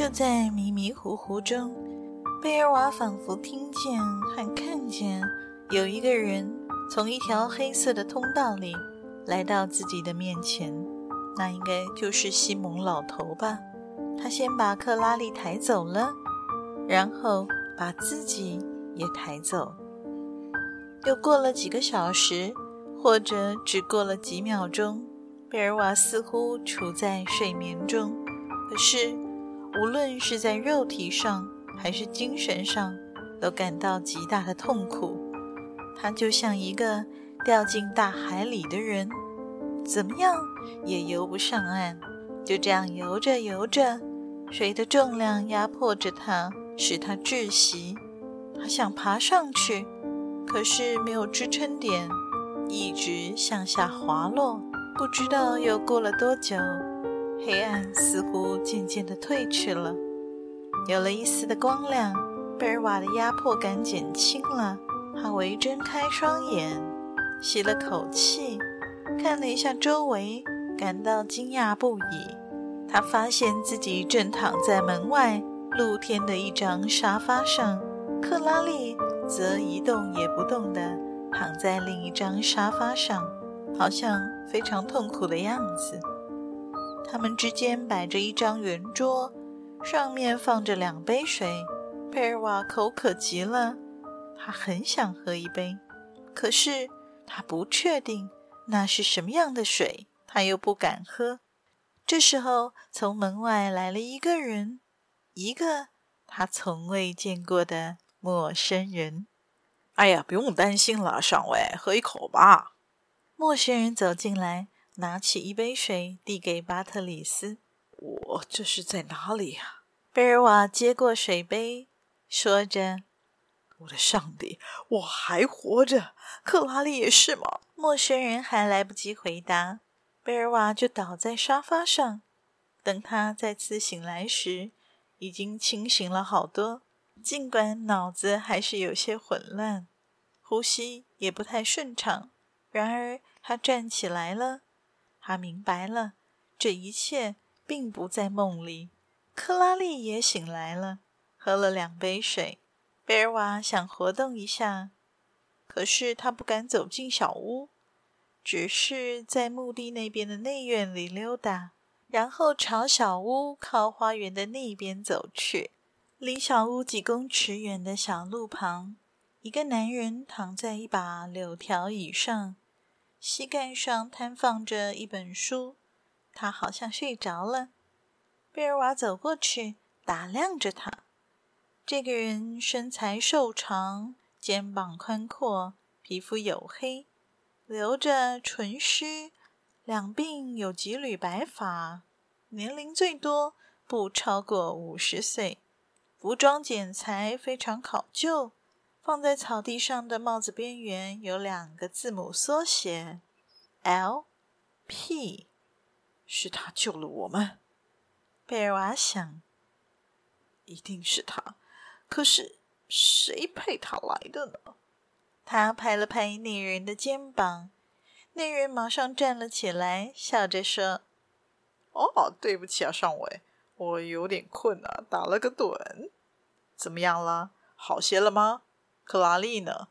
就在迷迷糊糊中，贝尔瓦仿佛听见和看见有一个人从一条黑色的通道里来到自己的面前。那应该就是西蒙老头吧？他先把克拉丽抬走了，然后把自己也抬走。又过了几个小时，或者只过了几秒钟，贝尔瓦似乎处在睡眠中，可是，无论是在肉体上还是精神上，都感到极大的痛苦。他就像一个掉进大海里的人，怎么样也游不上岸。就这样游着游着，水的重量压迫着他，使他窒息。他想爬上去，可是没有支撑点，一直向下滑落。不知道又过了多久。黑暗似乎渐渐的褪去了，有了一丝的光亮。贝尔瓦的压迫感减轻了，哈维睁开双眼，吸了口气，看了一下周围，感到惊讶不已。他发现自己正躺在门外露天的一张沙发上，克拉丽则一动也不动地躺在另一张沙发上，好像非常痛苦的样子。他们之间摆着一张圆桌，上面放着两杯水。佩尔瓦口渴极了，他很想喝一杯，可是他不确定那是什么样的水，他又不敢喝。这时候，从门外来了一个人，一个他从未见过的陌生人。哎呀，不用担心了，上尉，喝一口吧。陌生人走进来。拿起一杯水，递给巴特里斯。我这是在哪里呀？贝尔瓦接过水杯，说着：“我的上帝，我还活着！克拉丽也是吗？”陌生人还来不及回答，贝尔瓦就倒在沙发上。等他再次醒来时，已经清醒了好多，尽管脑子还是有些混乱，呼吸也不太顺畅。然而，他站起来了。他明白了，这一切并不在梦里。克拉丽也醒来了，喝了两杯水。贝尔瓦想活动一下，可是他不敢走进小屋，只是在墓地那边的内院里溜达，然后朝小屋靠花园的那边走去。离小屋几公尺远的小路旁，一个男人躺在一把柳条椅上。膝盖上摊放着一本书，他好像睡着了。贝尔瓦走过去，打量着他。这个人身材瘦长，肩膀宽阔，皮肤黝黑，留着纯须，两鬓有几缕白发，年龄最多不超过五十岁，服装剪裁非常考究。放在草地上的帽子边缘有两个字母缩写，L.P. 是他救了我们。贝尔瓦想，一定是他。可是谁派他来的呢？他拍了拍那人的肩膀，那人马上站了起来，笑着说：“哦，对不起啊，上尉，我有点困啊，打了个盹。怎么样了？好些了吗？”克拉丽呢？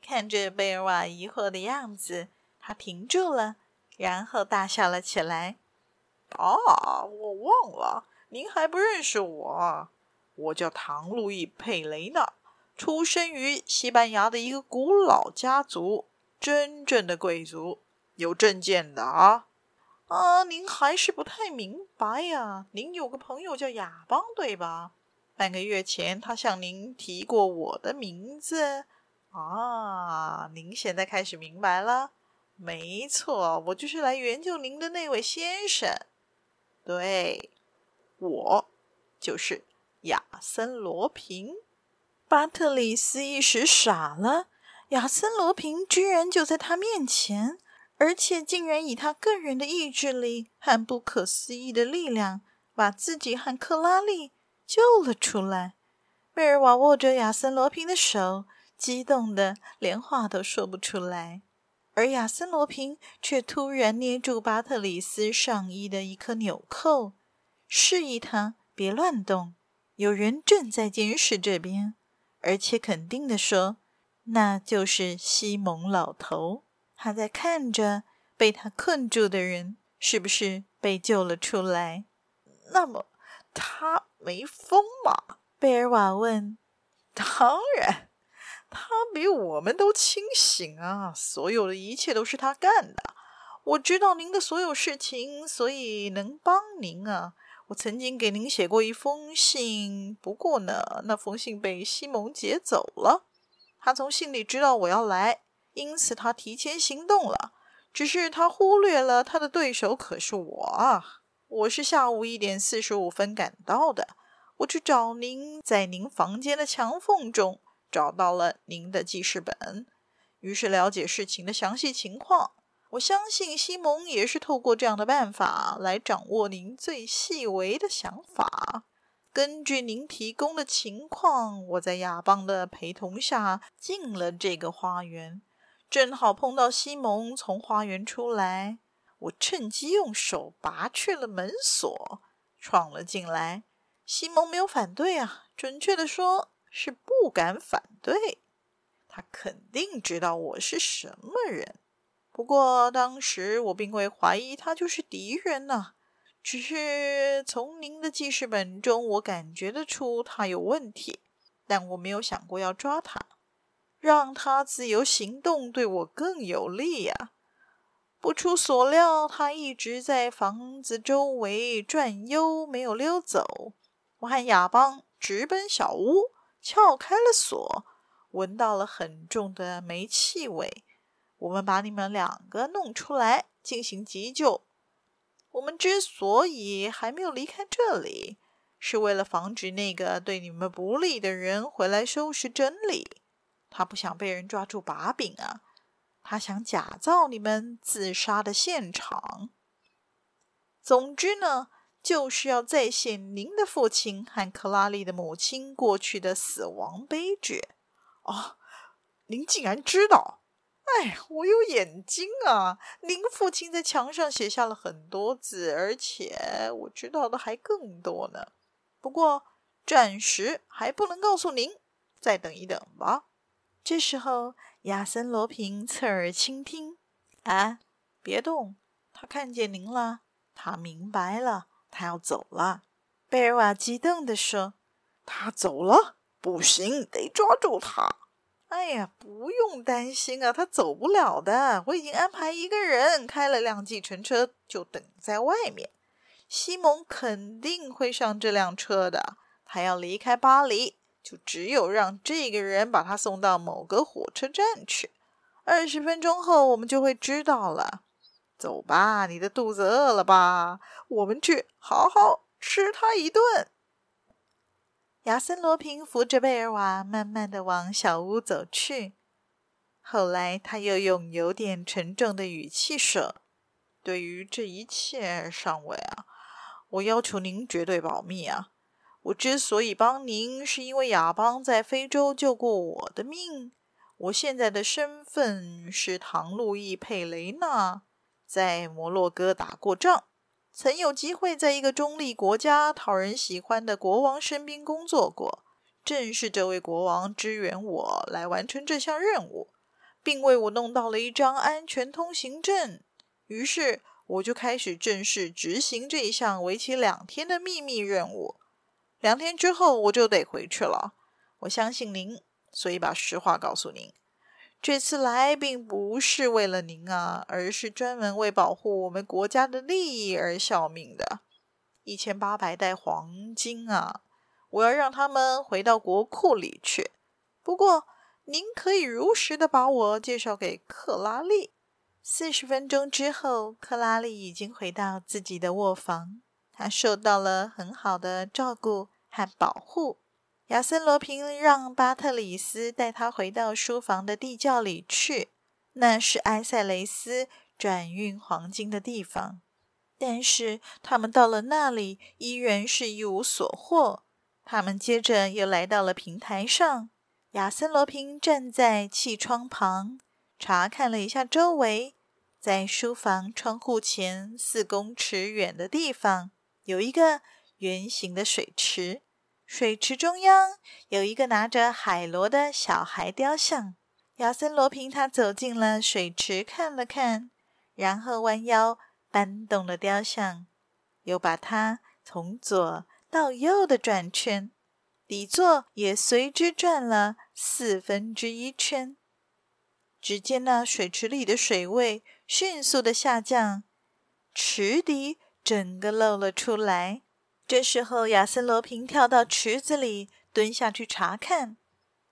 看着贝尔瓦疑惑的样子，他停住了，然后大笑了起来。啊，我忘了，您还不认识我？我叫唐路易·佩雷纳，出生于西班牙的一个古老家族，真正的贵族，有证件的啊。啊，您还是不太明白呀。您有个朋友叫亚邦，对吧？半个月前，他向您提过我的名字啊！您现在开始明白了？没错，我就是来援救您的那位先生。对，我就是亚森·罗平。巴特里斯一时傻了，亚森·罗平居然就在他面前，而且竟然以他个人的意志力和不可思议的力量，把自己和克拉丽救了出来。贝尔瓦握着亚森·罗平的手，激动得连话都说不出来，而亚森·罗平却突然捏住巴特里斯上衣的一颗纽扣，示意他别乱动。有人正在监视这边。而且肯定地说，那就是西蒙老头。他在看着被他困住的人是不是被救了出来。那么他没疯吗？贝尔瓦问。当然，他比我们都清醒啊！所有的一切都是他干的。我知道您的所有事情，所以能帮您啊。我曾经给您写过一封信，不过呢，那封信被西蒙劫走了。他从信里知道我要来，因此他提前行动了。只是他忽略了他的对手可是我啊！我是下午一点四十五分赶到的。我去找您，在您房间的墙缝中找到了您的记事本，于是了解事情的详细情况。我相信西蒙也是透过这样的办法来掌握您最细微的想法。根据您提供的情况，我在亚邦的陪同下进了这个花园，正好碰到西蒙从花园出来。我趁机用手拔去了门锁，闯了进来。西蒙没有反对啊，准确地说是不敢反对。他肯定知道我是什么人。不过当时我并未怀疑他就是敌人呐、啊，只是从您的记事本中，我感觉得出他有问题，但我没有想过要抓他，让他自由行动对我更有利呀、不出所料，他一直在房子周围转悠，没有溜走。我和亚邦直奔小屋，撬开了锁，闻到了很重的煤气味。我们把你们两个弄出来进行急救。我们之所以还没有离开这里，是为了防止那个对你们不利的人回来收拾真理。他不想被人抓住把柄啊！他想假造你们自杀的现场。总之呢，就是要再现您的父亲和克拉丽的母亲过去的死亡悲剧。哦，您竟然知道！哎，我有眼睛啊！您父亲在墙上写下了很多字，而且我知道的还更多呢。不过暂时还不能告诉您，再等一等吧。这时候，亚森·罗平侧耳倾听。啊，别动！他看见您了，他明白了，他要走了。贝尔瓦激动地说：“他走了？不行，得抓住他！”哎呀，不用担心啊，他走不了的。我已经安排一个人开了辆计程车，就等在外面。西蒙肯定会上这辆车的。他要离开巴黎，就只有让这个人把他送到某个火车站去。二十分钟后，我们就会知道了。走吧，你的肚子饿了吧？我们去好好吃他一顿。亚森·罗平扶着贝尔瓦，慢慢地往小屋走去。后来，他又用有点沉重的语气说：“对于这一切，上尉啊，我要求您绝对保密啊！我之所以帮您，是因为亚邦在非洲救过我的命。我现在的身份是唐路易·佩雷纳，在摩洛哥打过仗。”曾有机会在一个中立国家讨人喜欢的国王身边工作过，正是这位国王支援我来完成这项任务，并为我弄到了一张安全通行证。于是我就开始正式执行这一项为期两天的秘密任务。两天之后我就得回去了。我相信您，所以把实话告诉您。这次来并不是为了您啊，而是专门为保护我们国家的利益而效命的。一千八百袋黄金啊，我要让他们回到国库里去。不过，您可以如实的把我介绍给克拉丽。四十分钟之后，克拉丽已经回到自己的卧房，他受到了很好的照顾和保护。亚森·罗平让巴特里斯带他回到书房的地窖里去，那是埃塞雷斯转运黄金的地方。但是他们到了那里，依然是一无所获。他们接着又来到了平台上，亚森·罗平站在气窗旁，查看了一下周围。在书房窗户前四公尺远的地方，有一个圆形的水池。水池中央有一个拿着海螺的小孩雕像。亚森·罗平他走进了水池，看了看，然后弯腰搬动了雕像，又把它从左到右的转圈，底座也随之转了四分之一圈。只见那水池里的水位迅速的下降，池底整个露了出来。这时候，亚森·罗平跳到池子里，蹲下去查看。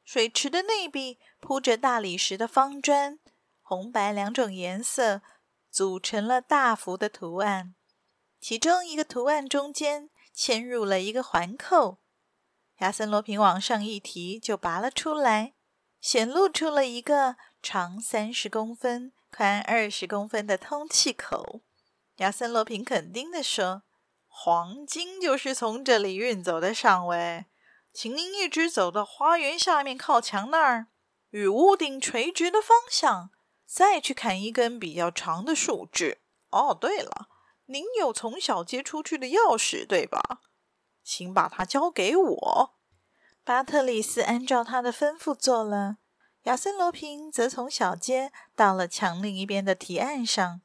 水池的内壁铺着大理石的方砖，红白两种颜色组成了大幅的图案。其中一个图案中间嵌入了一个环扣。亚森·罗平往上一提，就拔了出来，显露出了一个长三十公分、宽二十公分的通气口。亚森·罗平肯定地说。黄金就是从这里运走的，上尉，请您一直走到花园下面靠墙那儿，与屋顶垂直的方向，再去砍一根比较长的树枝。哦，对了，您有从小接出去的钥匙，对吧？请把它交给我。巴特里斯按照他的吩咐做了。亚森·罗平则从小街到了墙另一边的堤岸上。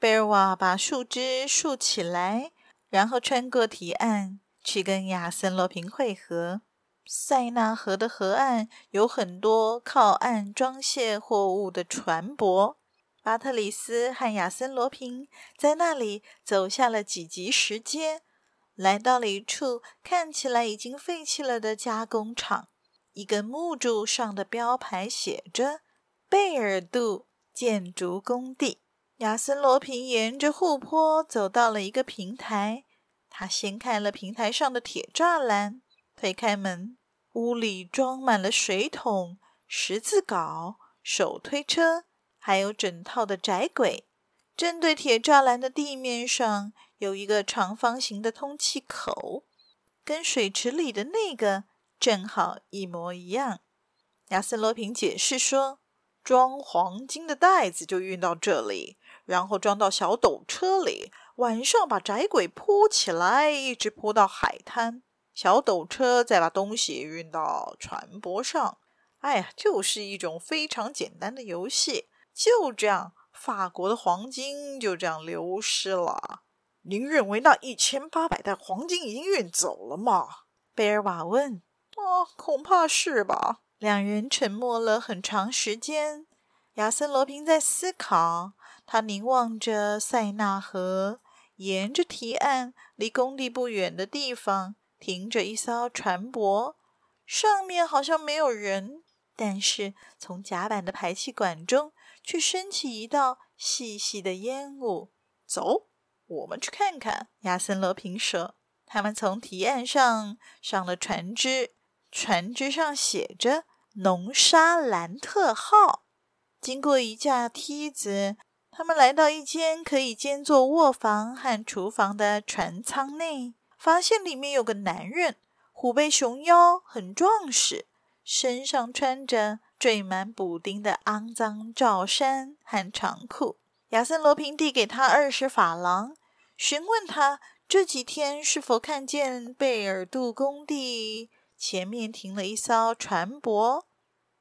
贝尔瓦把树枝竖起来。然后穿过堤岸去跟亚森·罗平会合。塞纳河的河岸有很多靠岸装卸货物的船舶。巴特里斯和亚森·罗平在那里走下了几级石阶，来到了一处看起来已经废弃了的加工厂。一根木柱上的标牌写着“贝尔杜建筑工地”。亚森·罗平沿着护坡走到了一个平台，他掀开了平台上的铁栅栏，推开门，屋里装满了水桶、十字镐、手推车，还有整套的窄轨。正对铁栅栏的地面上有一个长方形的通气口，跟水池里的那个正好一模一样。亚森·罗平解释说：“装黄金的袋子就运到这里。”然后装到小斗车里，晚上把窄轨铺起来，一直铺到海滩。小斗车再把东西运到船舶上。哎呀，就是一种非常简单的游戏。就这样，法国的黄金就这样流失了。您认为那一千八百袋黄金已经运走了吗？贝尔瓦问。哦，恐怕是吧。两人沉默了很长时间。亚森·罗平在思考。他凝望着塞纳河，沿着堤岸，离工地不远的地方停着一艘船舶，上面好像没有人，但是从甲板的排气管中却升起一道细细的烟雾。走，我们去看看。亚森·罗平说。他们从堤岸上上了船只，船只上写着“农沙兰特号”。经过一架梯子。他们来到一间可以兼做卧房和厨房的船舱内，发现里面有个男人，虎背熊腰，很壮实，身上穿着缀满补丁的肮脏罩衫和长裤。亚森·罗平递给他二十法郎，询问他这几天是否看见贝尔杜工地前面停了一艘船舶。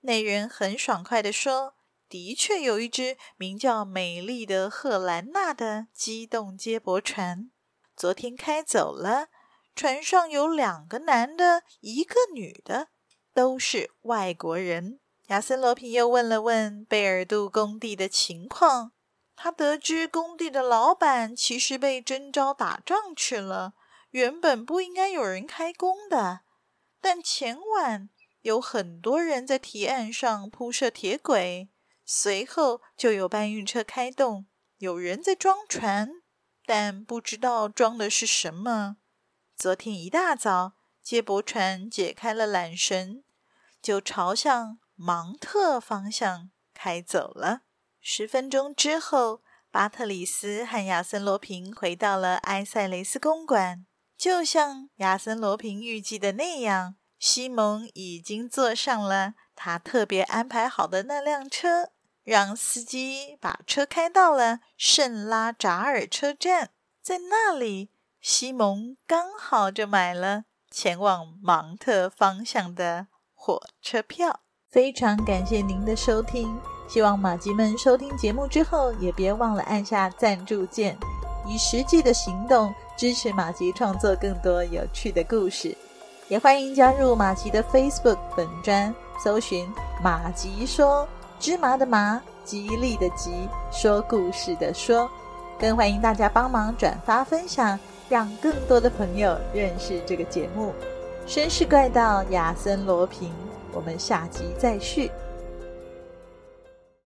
那人很爽快地说。的确有一只名叫“美丽的赫兰娜”的机动接驳船，昨天开走了。船上有两个男的，一个女的，都是外国人。亚森·罗平又问了问贝尔杜工地的情况，他得知工地的老板其实被征召打仗去了，原本不应该有人开工的，但前晚有很多人在堤岸上铺设铁轨。随后就有搬运车开动，有人在装船。但不知道装的是什么。昨天一大早，接驳船解开了缆绳，就朝向芒特方向开走了。十分钟之后，巴特里斯和亚森罗平回到了埃塞雷斯公馆，就像亚森罗平预计的那样，西蒙已经坐上了他特别安排好的那辆车。让司机把车开到了圣拉扎尔车站，在那里，西蒙刚好就买了前往芒特方向的火车票。非常感谢您的收听，希望马吉们收听节目之后也别忘了按下赞助键，以实际的行动支持马吉创作更多有趣的故事。也欢迎加入马吉的 Facebook 本专，搜寻“马吉说”。芝麻的麻，吉利的吉，说故事的说，更欢迎大家帮忙转发分享，让更多的朋友认识这个节目。绅士怪盗亚森罗平，我们下集再续。